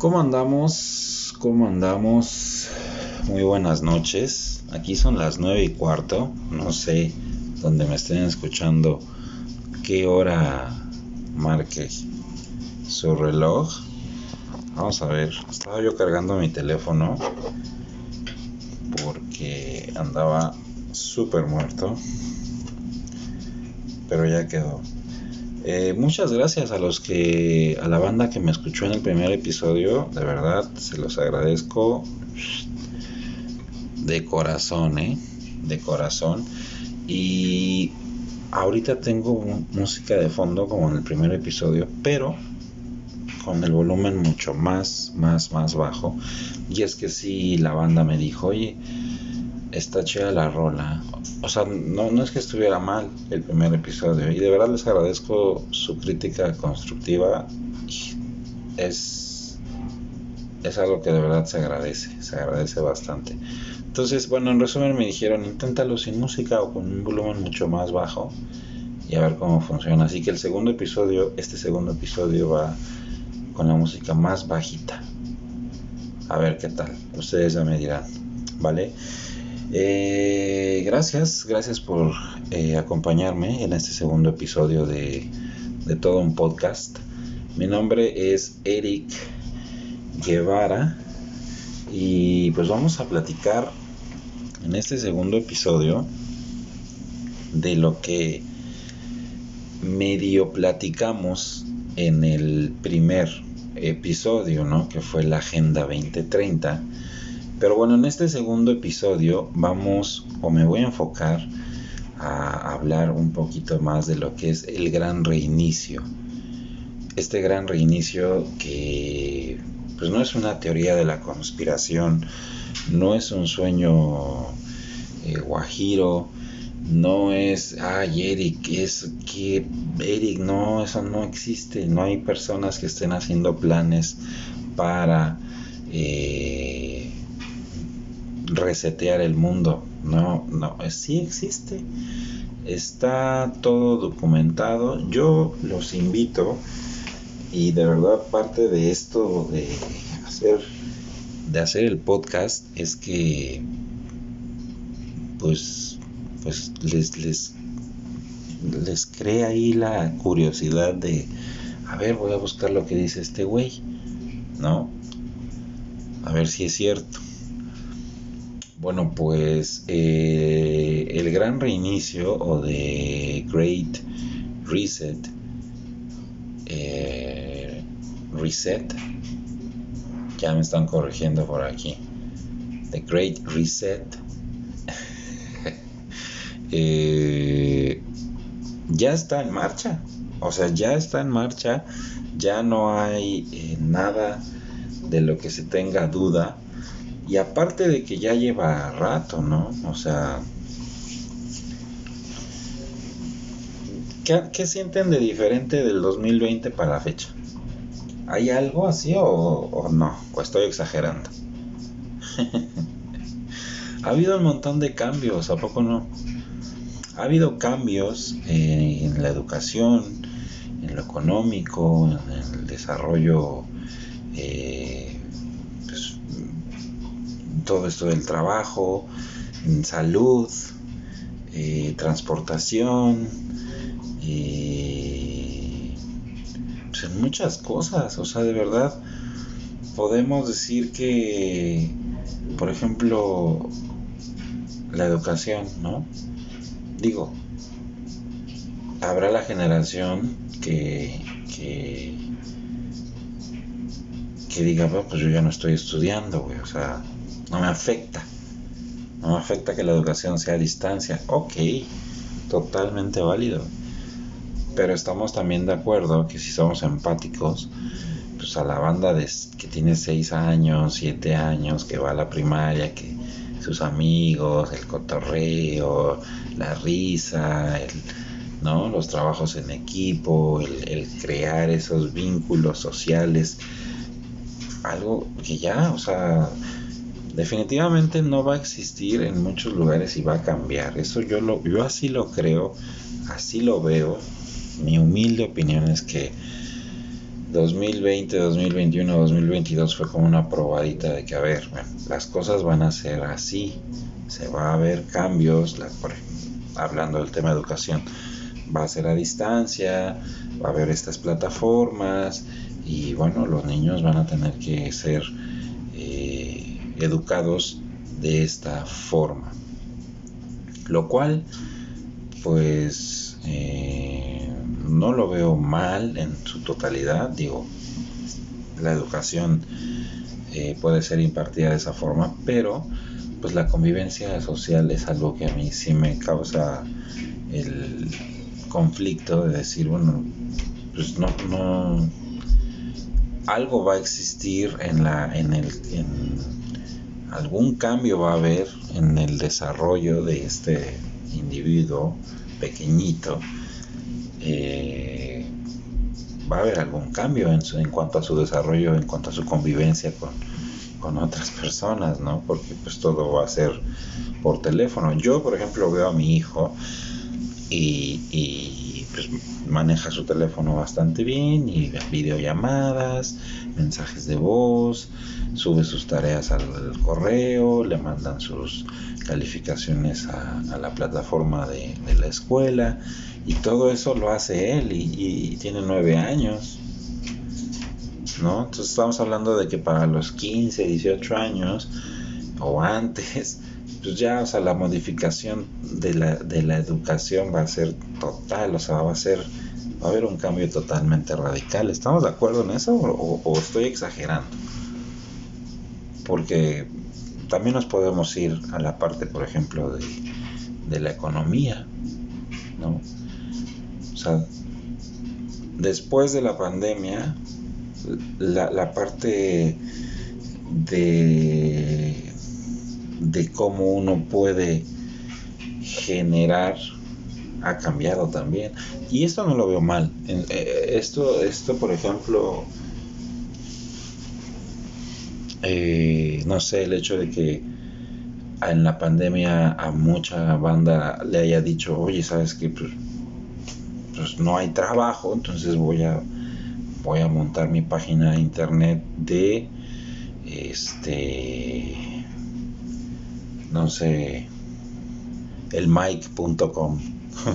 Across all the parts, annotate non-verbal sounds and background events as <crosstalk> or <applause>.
¿Cómo andamos? ¿Cómo andamos? Muy buenas noches. Aquí son las nueve y cuarto. No sé dónde me estén escuchando qué hora marque su reloj. Vamos a ver. Estaba yo cargando mi teléfono porque andaba súper muerto. Pero ya quedó. Eh, muchas gracias a los que, a la banda que me escuchó en el primer episodio, de verdad, se los agradezco de corazón, ¿eh? De corazón. Y ahorita tengo música de fondo como en el primer episodio, pero con el volumen mucho más, más, más bajo. Y es que si la banda me dijo, oye, está chida la rola. O sea, no, no es que estuviera mal el primer episodio. Y de verdad les agradezco su crítica constructiva. Es, es algo que de verdad se agradece, se agradece bastante. Entonces, bueno, en resumen me dijeron, inténtalo sin música o con un volumen mucho más bajo y a ver cómo funciona. Así que el segundo episodio, este segundo episodio va con la música más bajita. A ver qué tal. Ustedes ya me dirán, ¿vale? Eh, gracias, gracias por eh, acompañarme en este segundo episodio de, de todo un podcast. Mi nombre es Eric Guevara y pues vamos a platicar en este segundo episodio de lo que medio platicamos en el primer episodio, ¿no? Que fue la Agenda 2030 pero bueno, en este segundo episodio vamos o me voy a enfocar a hablar un poquito más de lo que es el gran reinicio. Este gran reinicio que pues no es una teoría de la conspiración, no es un sueño eh, guajiro, no es, ay Eric, es que Eric, no, eso no existe, no hay personas que estén haciendo planes para... Eh, resetear el mundo. No, no, sí existe. Está todo documentado. Yo los invito y de verdad parte de esto de hacer de hacer el podcast es que pues pues les les les crea ahí la curiosidad de a ver voy a buscar lo que dice este güey no a ver si es cierto bueno, pues eh, el gran reinicio o de Great Reset, eh, Reset, ya me están corrigiendo por aquí, The Great Reset, <laughs> eh, ya está en marcha, o sea, ya está en marcha, ya no hay nada de lo que se tenga duda y aparte de que ya lleva rato, ¿no? O sea, ¿qué, sienten de diferente del 2020 para la fecha? ¿Hay algo así o, no? ¿O estoy exagerando? <laughs> ha habido un montón de cambios, ¿a poco no? Ha habido cambios en la educación, en lo económico, en el desarrollo eh, todo esto del trabajo, en salud, eh, transportación, eh, en muchas cosas, o sea, de verdad podemos decir que, por ejemplo, la educación, ¿no? Digo, habrá la generación que, que, que diga, pues yo ya no estoy estudiando, güey, o sea, no me afecta. No me afecta que la educación sea a distancia. Ok, totalmente válido. Pero estamos también de acuerdo que si somos empáticos, pues a la banda que tiene 6 años, 7 años, que va a la primaria, que sus amigos, el cotorreo, la risa, ¿no? los trabajos en equipo, el, el crear esos vínculos sociales, algo que ya, o sea, definitivamente no va a existir en muchos lugares y va a cambiar. Eso yo lo, yo así lo creo, así lo veo. Mi humilde opinión es que 2020, 2021, 2022 fue como una probadita de que, a ver, las cosas van a ser así, se va a ver cambios, hablando del tema de educación, va a ser a distancia, va a haber estas plataformas y bueno, los niños van a tener que ser educados de esta forma. Lo cual, pues, eh, no lo veo mal en su totalidad, digo, la educación eh, puede ser impartida de esa forma, pero pues la convivencia social es algo que a mí sí me causa el conflicto de decir, bueno, pues no, no, algo va a existir en la, en el, algún cambio va a haber en el desarrollo de este individuo pequeñito eh, va a haber algún cambio en, en, cuanto a su desarrollo, en cuanto a su convivencia con, con otras personas, ¿no? Porque pues todo va a ser por teléfono. Yo, por ejemplo, veo a mi hijo y pues, maneja su teléfono bastante bien y videollamadas, mensajes de voz, sube sus tareas al correo, le mandan sus calificaciones a, la plataforma de, la escuela y todo eso lo hace él y, tiene nueve años. ¿no? Entonces estamos hablando de que para los 15, 18 años o antes, pues ya, o sea, la modificación de la, de la educación va a ser total, o sea, va a ser, va a haber un cambio totalmente radical. ¿Estamos de acuerdo en eso o estoy exagerando? Porque también nos podemos ir a la parte, por ejemplo, de, la economía, ¿no? O sea, después de la pandemia, la, parte de, de cómo uno puede generar ha cambiado también. Y esto no lo veo mal. Eh, esto, esto por ejemplo, eh, no sé, el hecho de que en la pandemia a mucha banda le haya dicho, oye, sabes que pues, pues, no hay trabajo, entonces voy a voy a montar mi página de internet de este no sé el mic.com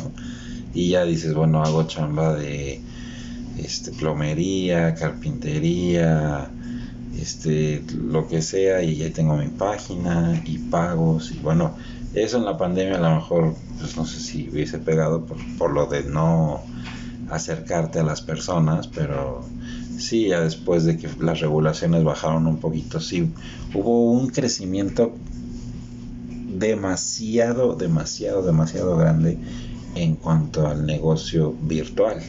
<laughs> y ya dices bueno hago chamba de este plomería carpintería este, lo que sea y ya tengo mi página y pagos y bueno, eso en la pandemia a lo mejor, pues no sé si hubiese pegado por, lo de no acercarte a las personas, pero sí, ya después de que las regulaciones bajaron un poquito, sí, hubo un crecimiento demasiado, demasiado, demasiado grande en cuanto al negocio virtual.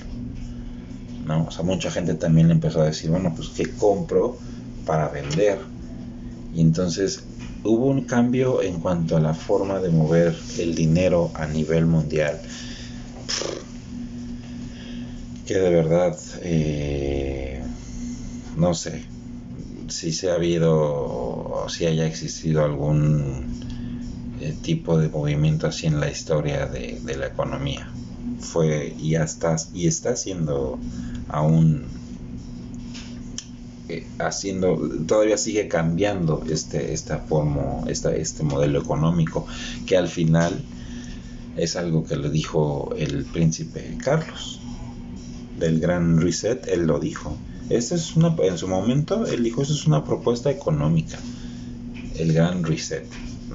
¿no? O sea, mucha gente también empezó a decir, bueno, pues ¿qué compro? para vender. Y entonces hubo un cambio en cuanto a la forma de mover el dinero a nivel mundial. Que de verdad, eh, no sé si se ha habido o si haya existido algún tipo de movimiento así en la historia de, de la economía. Fue y, hasta, y está siendo aún eh, haciendo, todavía sigue cambiando este, esta forma, esta, este modelo económico, que al final es algo que lo dijo el príncipe Carlos del gran reset, él lo dijo. Esta es una, en su momento, él dijo, eso es una propuesta económica, el gran reset.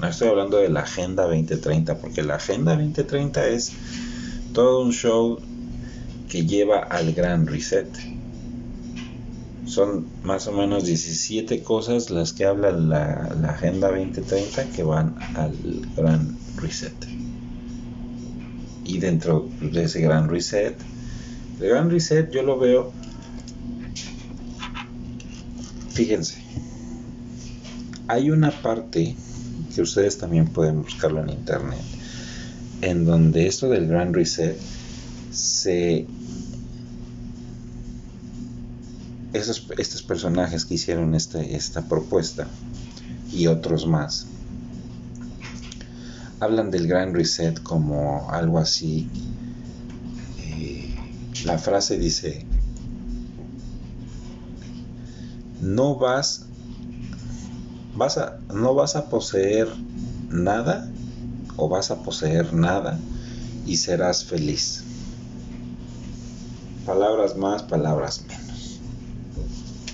No estoy hablando de la Agenda 2030, porque la Agenda 2030 es todo un show que lleva al gran reset son más o menos 17 cosas las que habla la, Agenda 2030 que van al gran reset. Y dentro de ese gran reset, el gran reset yo lo veo, fíjense, hay una parte que ustedes también pueden buscarlo en internet, en donde esto del gran reset se estos personajes que hicieron este, esta propuesta y otros más hablan del gran reset como algo así. Eh, la frase dice, no vas, no vas a poseer nada o vas a poseer nada y serás feliz. Palabras más, palabras menos.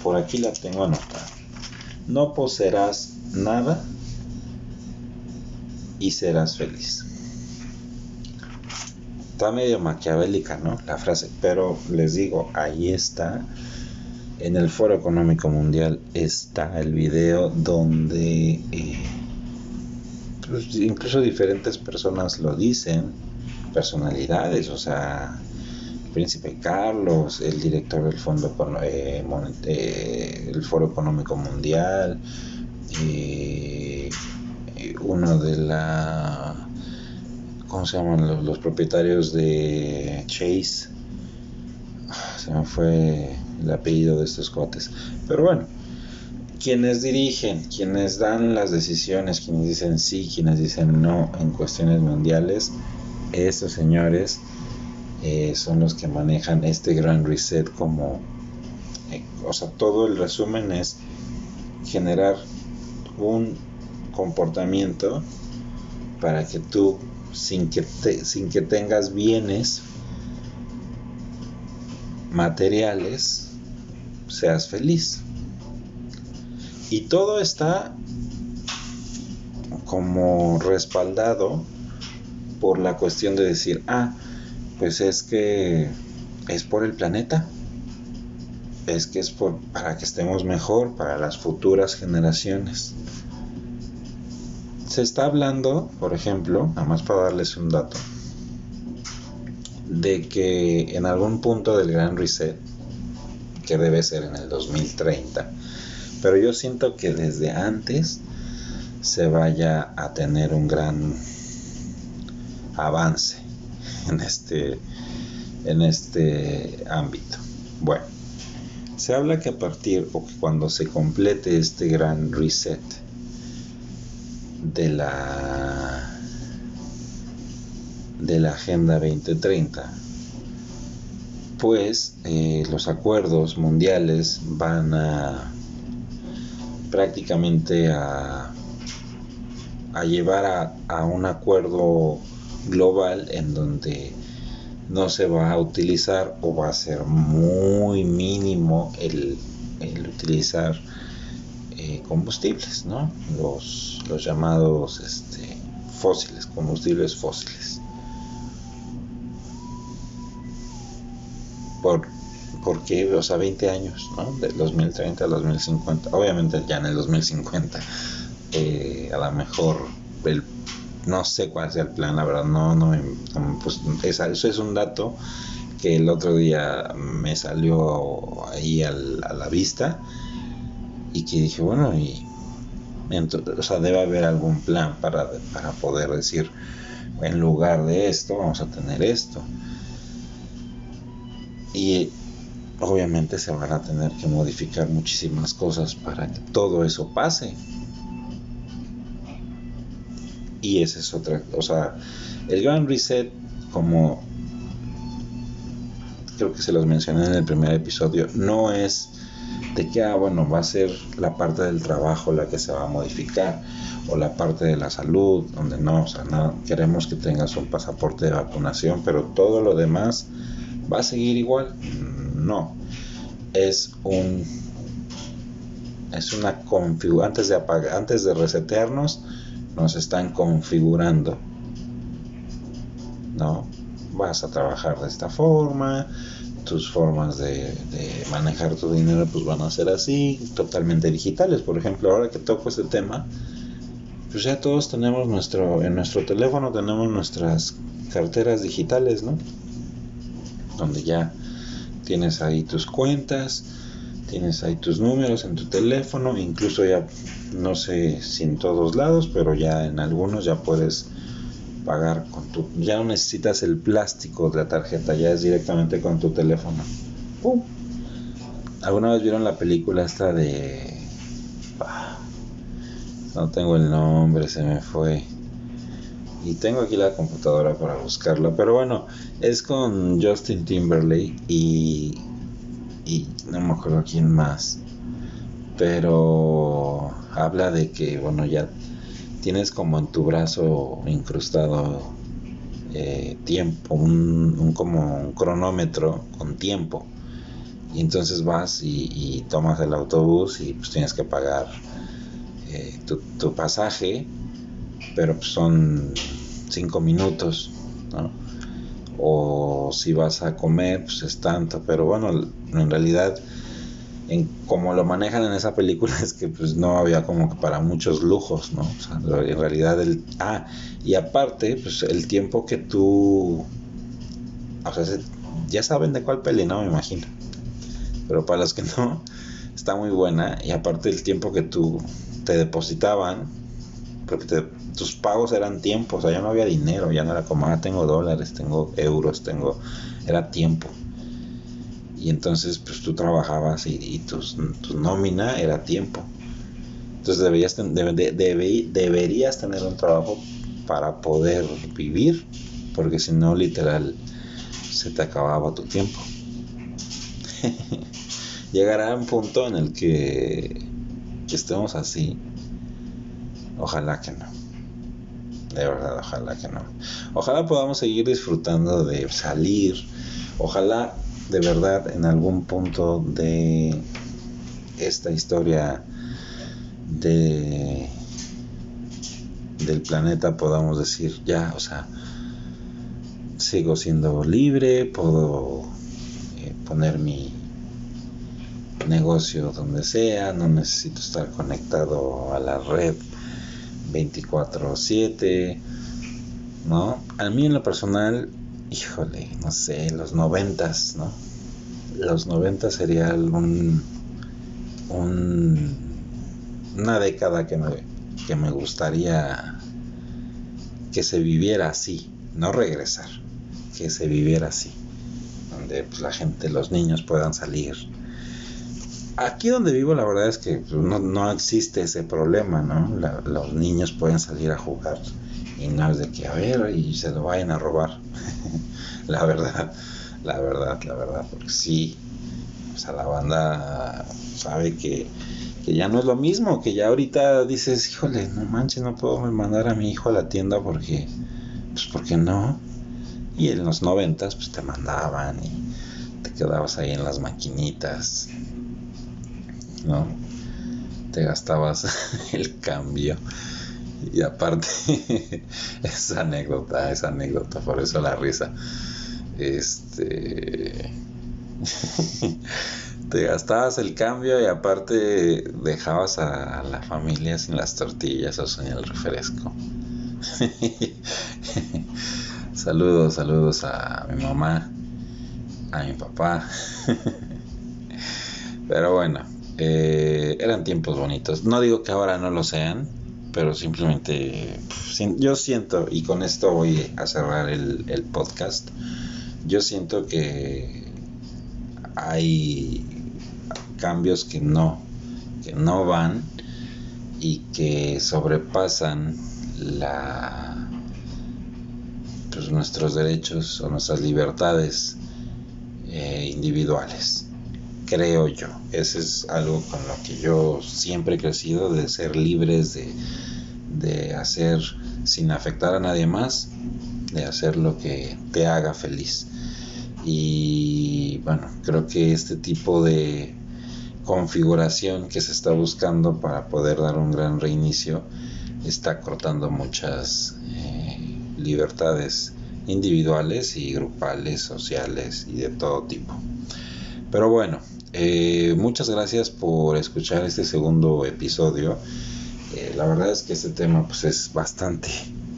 Por aquí la tengo anotada. No poseerás nada y serás feliz. Está medio maquiavélica, ¿no? La frase, pero les digo, ahí está. En el Foro Económico Mundial está el video donde eh, pues, incluso diferentes personas lo dicen, personalidades, o sea, el príncipe Carlos, el director del Fondo eh, eh, el Foro Económico Mundial, eh, uno de la ¿cómo se llaman los, propietarios de Chase? Ah, se me fue el apellido de estos cotes. Pero bueno, quienes dirigen, quienes dan las decisiones, quienes dicen sí, quienes dicen no en cuestiones mundiales, estos señores eh, son los que manejan este gran reset como, eh, o sea, todo el resumen es generar un comportamiento para que tú, sin que, sin que tengas bienes materiales, seas feliz. Y todo está como respaldado por la cuestión de decir, ah, pues es que es por el planeta, es que es por, para que estemos mejor, para las futuras generaciones. Se está hablando, por ejemplo, nada más para darles un dato, de que en algún punto del Gran Reset, que debe ser en el 2030, pero yo siento que desde antes se vaya a tener un gran avance en este en este ámbito. Bueno, se habla que a partir o que cuando se complete este gran reset de la de la Agenda 2030, pues los acuerdos mundiales van a prácticamente a, a llevar a, a, un acuerdo global en donde no se va a utilizar o va a ser muy mínimo el, el utilizar eh, combustibles, ¿no? Los, los llamados este, fósiles, combustibles fósiles. Por porque, o sea, 20 años, ¿no? Del 2030 al 2050. Obviamente ya en el 2050, eh, a lo mejor, el, no sé cuál sea el plan, la verdad, no, no, pues, eso es un dato que el otro día me salió ahí a la vista y que dije, bueno, y o sea, debe haber algún plan para, para poder decir, en lugar de esto, vamos a tener esto. Y obviamente se van a tener que modificar muchísimas cosas para que todo eso pase. Y esa es otra, o sea, el Gran Reset, como creo que se los mencioné en el primer episodio, no es de que, ah, bueno, va a ser la parte del trabajo la que se va a modificar, o la parte de la salud, donde no, o sea, no, queremos que tengas un pasaporte de vacunación, pero todo lo demás va a seguir igual no. Es un es una configuración antes de apagar, antes de resetearnos nos están configurando. ¿No? Vas a trabajar de esta forma, tus formas de, manejar tu dinero pues van a ser así, totalmente digitales. Por ejemplo, ahora que toco este tema, pues ya todos tenemos nuestro, en nuestro teléfono tenemos nuestras carteras digitales, ¿no? Donde ya tienes ahí tus cuentas, tienes ahí tus números en tu teléfono, incluso ya no sé si en todos lados, pero ya en algunos ya puedes pagar con tu ya no necesitas el plástico de la tarjeta, ya es directamente con tu teléfono. ¿Alguna vez vieron la película esta de ah, no tengo el nombre, se me fue. Y tengo aquí la computadora para buscarla. Pero bueno, es con Justin Timberlake y, y no me acuerdo quién más. pero habla de que, bueno, ya tienes como en tu brazo incrustado eh, tiempo, un, como un cronómetro con tiempo. Y entonces vas y, tomas el autobús y pues tienes que pagar eh, tu, pasaje, pero pues son cinco minutos, ¿no? O si vas a comer, pues es tanto, pero bueno, en realidad en cómo lo manejan en esa película <laughs> es que pues no había como que para muchos lujos, ¿no? O sea, en realidad el ah, y aparte, pues el tiempo que tú o sea, ya saben de cuál peli, ¿no? Me imagino. Pero para los que no, está muy buena y aparte el tiempo que tú te depositaban porque tus pagos eran tiempo, o sea, ya no había dinero, ya no era como, ah, tengo dólares, tengo euros, tengo, era tiempo y entonces pues tú trabajabas y, tu, nómina era tiempo. Entonces deberías, deberías tener un trabajo para poder vivir, porque si no, literal, se te acababa tu tiempo. <laughs> Llegará un punto en el que estemos así. Ojalá que no. De verdad, ojalá que no. Ojalá podamos seguir disfrutando de salir. Ojalá de verdad en algún punto de esta historia de del planeta podamos decir ya o sea sigo siendo libre puedo eh, poner mi negocio donde sea no necesito estar conectado a la red 24/7 no a mí en lo personal híjole, no sé, los noventas, ¿no? Los noventas sería un, una década que me, que me gustaría que se viviera así, no regresar, que se viviera así, donde pues, la gente, los niños puedan salir. Aquí donde vivo la verdad es que pues, no, no existe ese problema, ¿no? los niños pueden salir a jugar y no es de que a ver y se lo vayan a robar. <laughs> la verdad, la verdad, la verdad, porque sí, o sea, la banda sabe que, que ya no es lo mismo, que ya ahorita dices, híjole, no manches, no puedo mandar a mi hijo a la tienda porque, pues porque no. Y en los noventas, pues te mandaban y te quedabas ahí en las maquinitas, ¿no? Te gastabas <laughs> el cambio. Y aparte, <laughs> esa anécdota, esa anécdota, por eso la risa. Este. <laughs> te gastabas el cambio y aparte dejabas a la familia sin las tortillas o sin el refresco. saludos, saludos a mi mamá, a mi papá. Pero bueno, eh, eran tiempos bonitos. No digo que ahora no lo sean, pero simplemente yo siento, y con esto voy a cerrar el, podcast, yo siento que hay cambios que no, que no van y que sobrepasan la pues, nuestros derechos o nuestras libertades eh, individuales creo yo. Ese es algo con lo que yo siempre he crecido, de ser libres, de, de hacer sin afectar a nadie más, de hacer lo que te haga feliz. Y bueno, creo que este tipo de configuración que se está buscando para poder dar un gran reinicio está cortando muchas eh, libertades individuales y grupales, sociales y de todo tipo. Pero bueno, eh, muchas gracias por escuchar este segundo episodio. Eh, la verdad es que este tema pues, es bastante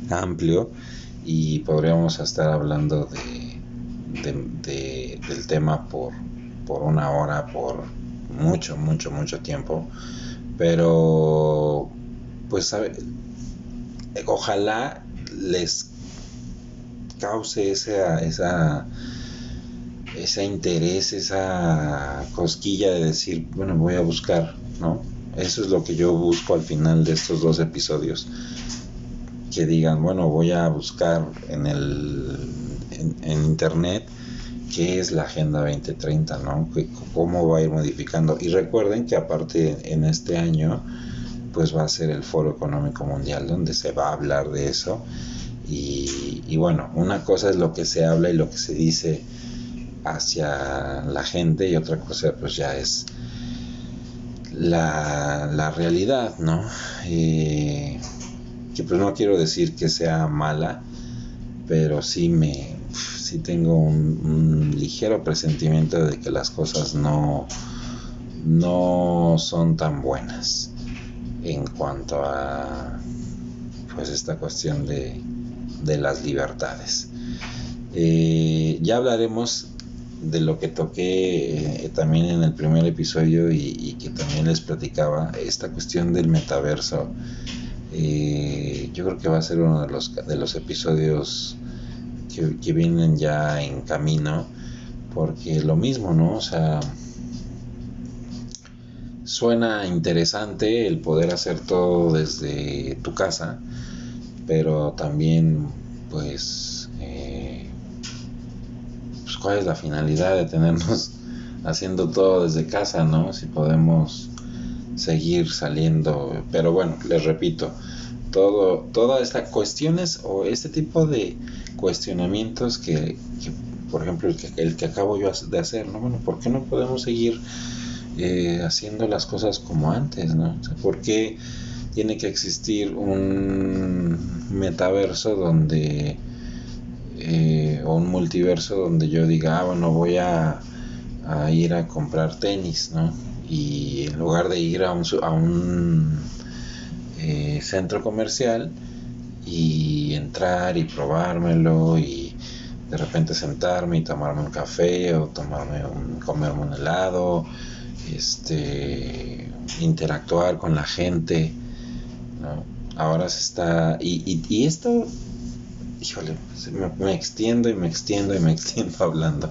amplio y podríamos estar hablando de, del tema por, por una hora, por mucho, mucho, mucho tiempo. Pero, pues, ojalá les cause esa, esa ese interés, esa cosquilla de decir, bueno, voy a buscar, ¿no? Eso es lo que yo busco al final de estos dos episodios. Que digan, bueno, voy a buscar en el en, internet qué es la Agenda 2030, ¿no? cómo va a ir modificando. Y recuerden que aparte en este año, pues va a ser el Foro Económico Mundial donde se va a hablar de eso. Y, y bueno, una cosa es lo que se habla y lo que se dice hacia la gente y otra cosa pues ya es la, la realidad, ¿no? Que pues no quiero decir que sea mala, pero sí me sí tengo un, ligero presentimiento de que las cosas no no son tan buenas en cuanto a pues esta cuestión de, de las libertades. Eh, ya hablaremos de lo que toqué eh, también en el primer episodio y, que también les platicaba, esta cuestión del metaverso, eh, yo creo que va a ser uno de los, de los episodios que, que, vienen ya en camino, porque lo mismo, ¿no? O sea, suena interesante el poder hacer todo desde tu casa, pero también pues cuál es la finalidad de tenernos <laughs> haciendo todo desde casa, ¿no? Si podemos seguir saliendo, pero bueno, les repito, todo, todas estas cuestiones o este tipo de cuestionamientos que, por ejemplo, el que, el que acabo yo de hacer, ¿no? Bueno, ¿por qué no podemos seguir eh, haciendo las cosas como antes, ¿no? ¿Por qué tiene que existir un metaverso donde eh, o un multiverso donde yo diga, ah, bueno, voy a, ir a comprar tenis, ¿no? Y en lugar de ir a un, a un eh, centro comercial y entrar y probármelo y de repente sentarme y tomarme un café o tomarme un, comerme un helado, este, interactuar con la gente, ¿no? Ahora se está, y, y, y esto híjole, me, extiendo y me extiendo y me <laughs> extiendo hablando.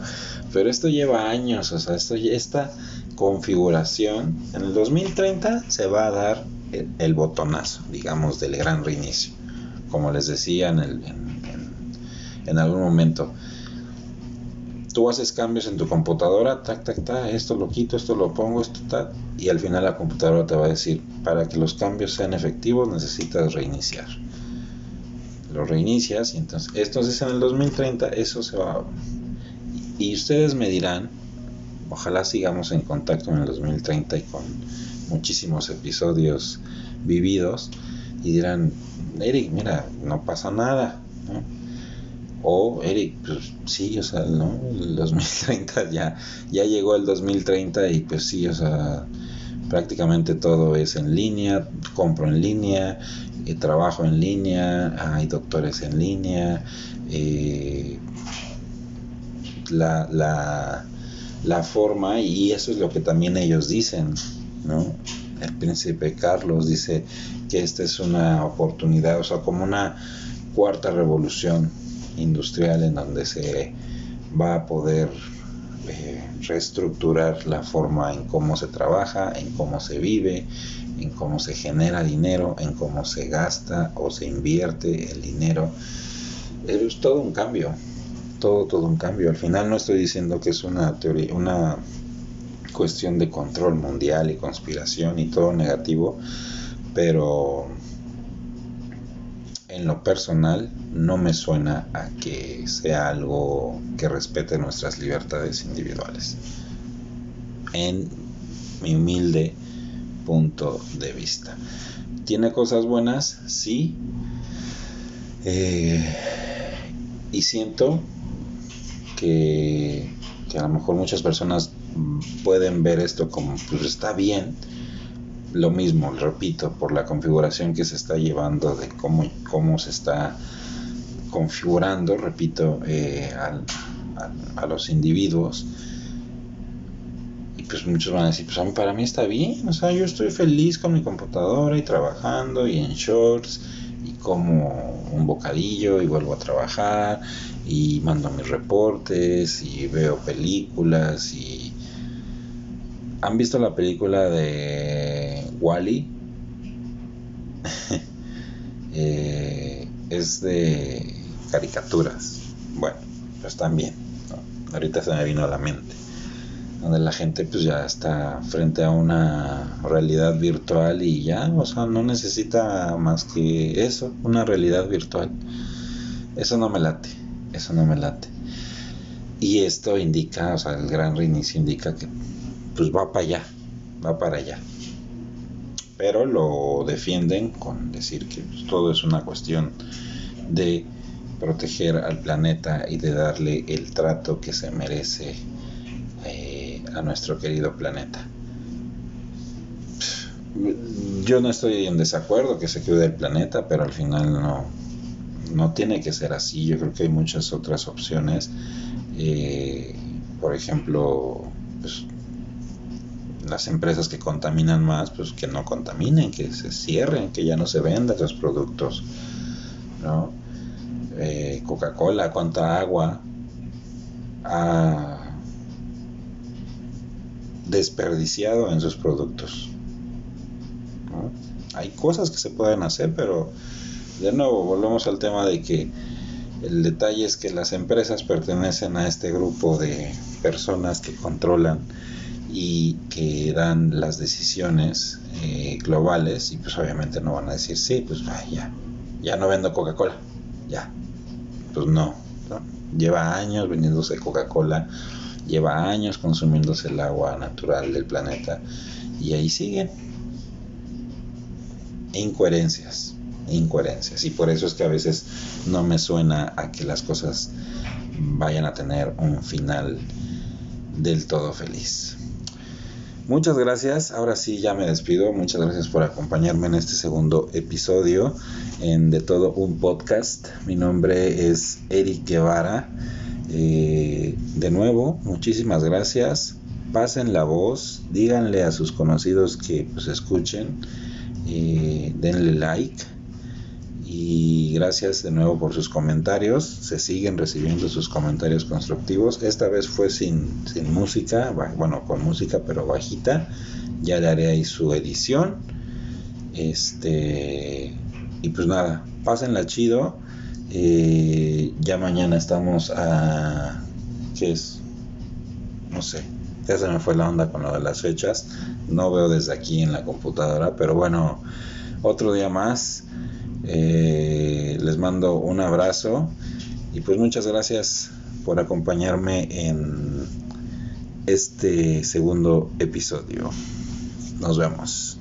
Pero esto lleva años, o sea, esto, esta configuración en el 2030 se va a dar el, botonazo, digamos, del gran reinicio. Como les decía en, el, en, algún momento, tú haces cambios en tu computadora, tac, tac, tac, esto lo quito, esto lo pongo, esto tal, y al final la computadora te va a decir, para que los cambios sean efectivos necesitas reiniciar lo reinicias y entonces, entonces en el 2030 eso se va y ustedes me dirán ojalá sigamos en contacto en el 2030 y con muchísimos episodios vividos y dirán Eric mira no pasa nada o Eric pues sí o sea no el 2030 ya ya llegó el 2030 y pues sí o sea prácticamente todo es en línea, compro en línea, eh, trabajo en línea, hay doctores en línea, eh, la, la, la, forma, y eso es lo que también ellos dicen, ¿no? El príncipe Carlos dice que esta es una oportunidad, o sea, como una cuarta revolución industrial en donde se va a poder eh, reestructurar la forma en cómo se trabaja, en cómo se vive, en cómo se genera dinero, en cómo se gasta o se invierte el dinero. Es todo un cambio, todo, todo un cambio. Al final no estoy diciendo que es una teoría, una cuestión de control mundial y conspiración y todo negativo, pero en lo personal no me suena a que sea algo que respete nuestras libertades individuales. En mi humilde punto de vista. ¿Tiene cosas buenas? Sí. Eh, y siento que, que, a lo mejor muchas personas pueden ver esto como pues está bien. Lo mismo, repito, por la configuración que se está llevando de cómo, cómo se está configurando, repito, eh, a los individuos. Pues muchos van a decir, pues para mí está bien, o sea, yo estoy feliz con mi computadora y trabajando y en shorts y como un bocadillo y vuelvo a trabajar y mando mis reportes y veo películas y... ¿Han visto la película de Wally? <laughs> eh, es de caricaturas. Bueno, pues también ahorita se me vino a la mente, donde la gente pues ya está frente a una realidad virtual y ya, o sea, no necesita más que eso, una realidad virtual. Eso no me late, eso no me late. Y esto indica, o sea, el gran reinicio indica que pues va para allá, va para allá. Pero lo defienden con decir que pues, todo es una cuestión de proteger al planeta y de darle el trato que se merece eh, a nuestro querido planeta. Yo no estoy en desacuerdo que se cuide el planeta, pero al final no, no tiene que ser así. Yo creo que hay muchas otras opciones. Eh, por ejemplo, pues, las empresas que contaminan más, pues que no contaminen, que se cierren, que ya no se vendan esos productos. ¿no? Eh, Coca-Cola, cuánta agua ha desperdiciado en sus productos. Hay cosas que se pueden hacer, pero de nuevo volvemos al tema de que el detalle es que las empresas pertenecen a este grupo de personas que controlan y que dan las decisiones eh, globales y pues obviamente no van a decir sí, pues ya, ya no vendo Coca-Cola, ya, pues no, lleva años vendiéndose Coca-Cola, lleva años consumiéndose el agua natural del planeta y ahí siguen. Incoherencias, incoherencias. Y por eso es que a veces no me suena a que las cosas vayan a tener un final del todo feliz. Muchas gracias, ahora sí ya me despido, muchas gracias por acompañarme en este segundo episodio en De Todo un Podcast. Mi nombre es Eric Guevara. Eh, de nuevo, muchísimas gracias. Pasen la voz, díganle a sus conocidos que pues escuchen, eh, denle like y gracias de nuevo por sus comentarios. Se siguen recibiendo sus comentarios constructivos. Esta vez fue sin, sin música, bueno, con música pero bajita. Ya le haré ahí su edición. Este y pues nada, pásenla chido. Eh, ya mañana estamos a ¿qué es? No sé. Ya se me fue la onda con lo de las fechas. No veo desde aquí en la computadora, pero bueno, otro día más. Eh, les mando un abrazo y pues muchas gracias por acompañarme en este segundo episodio. Nos vemos.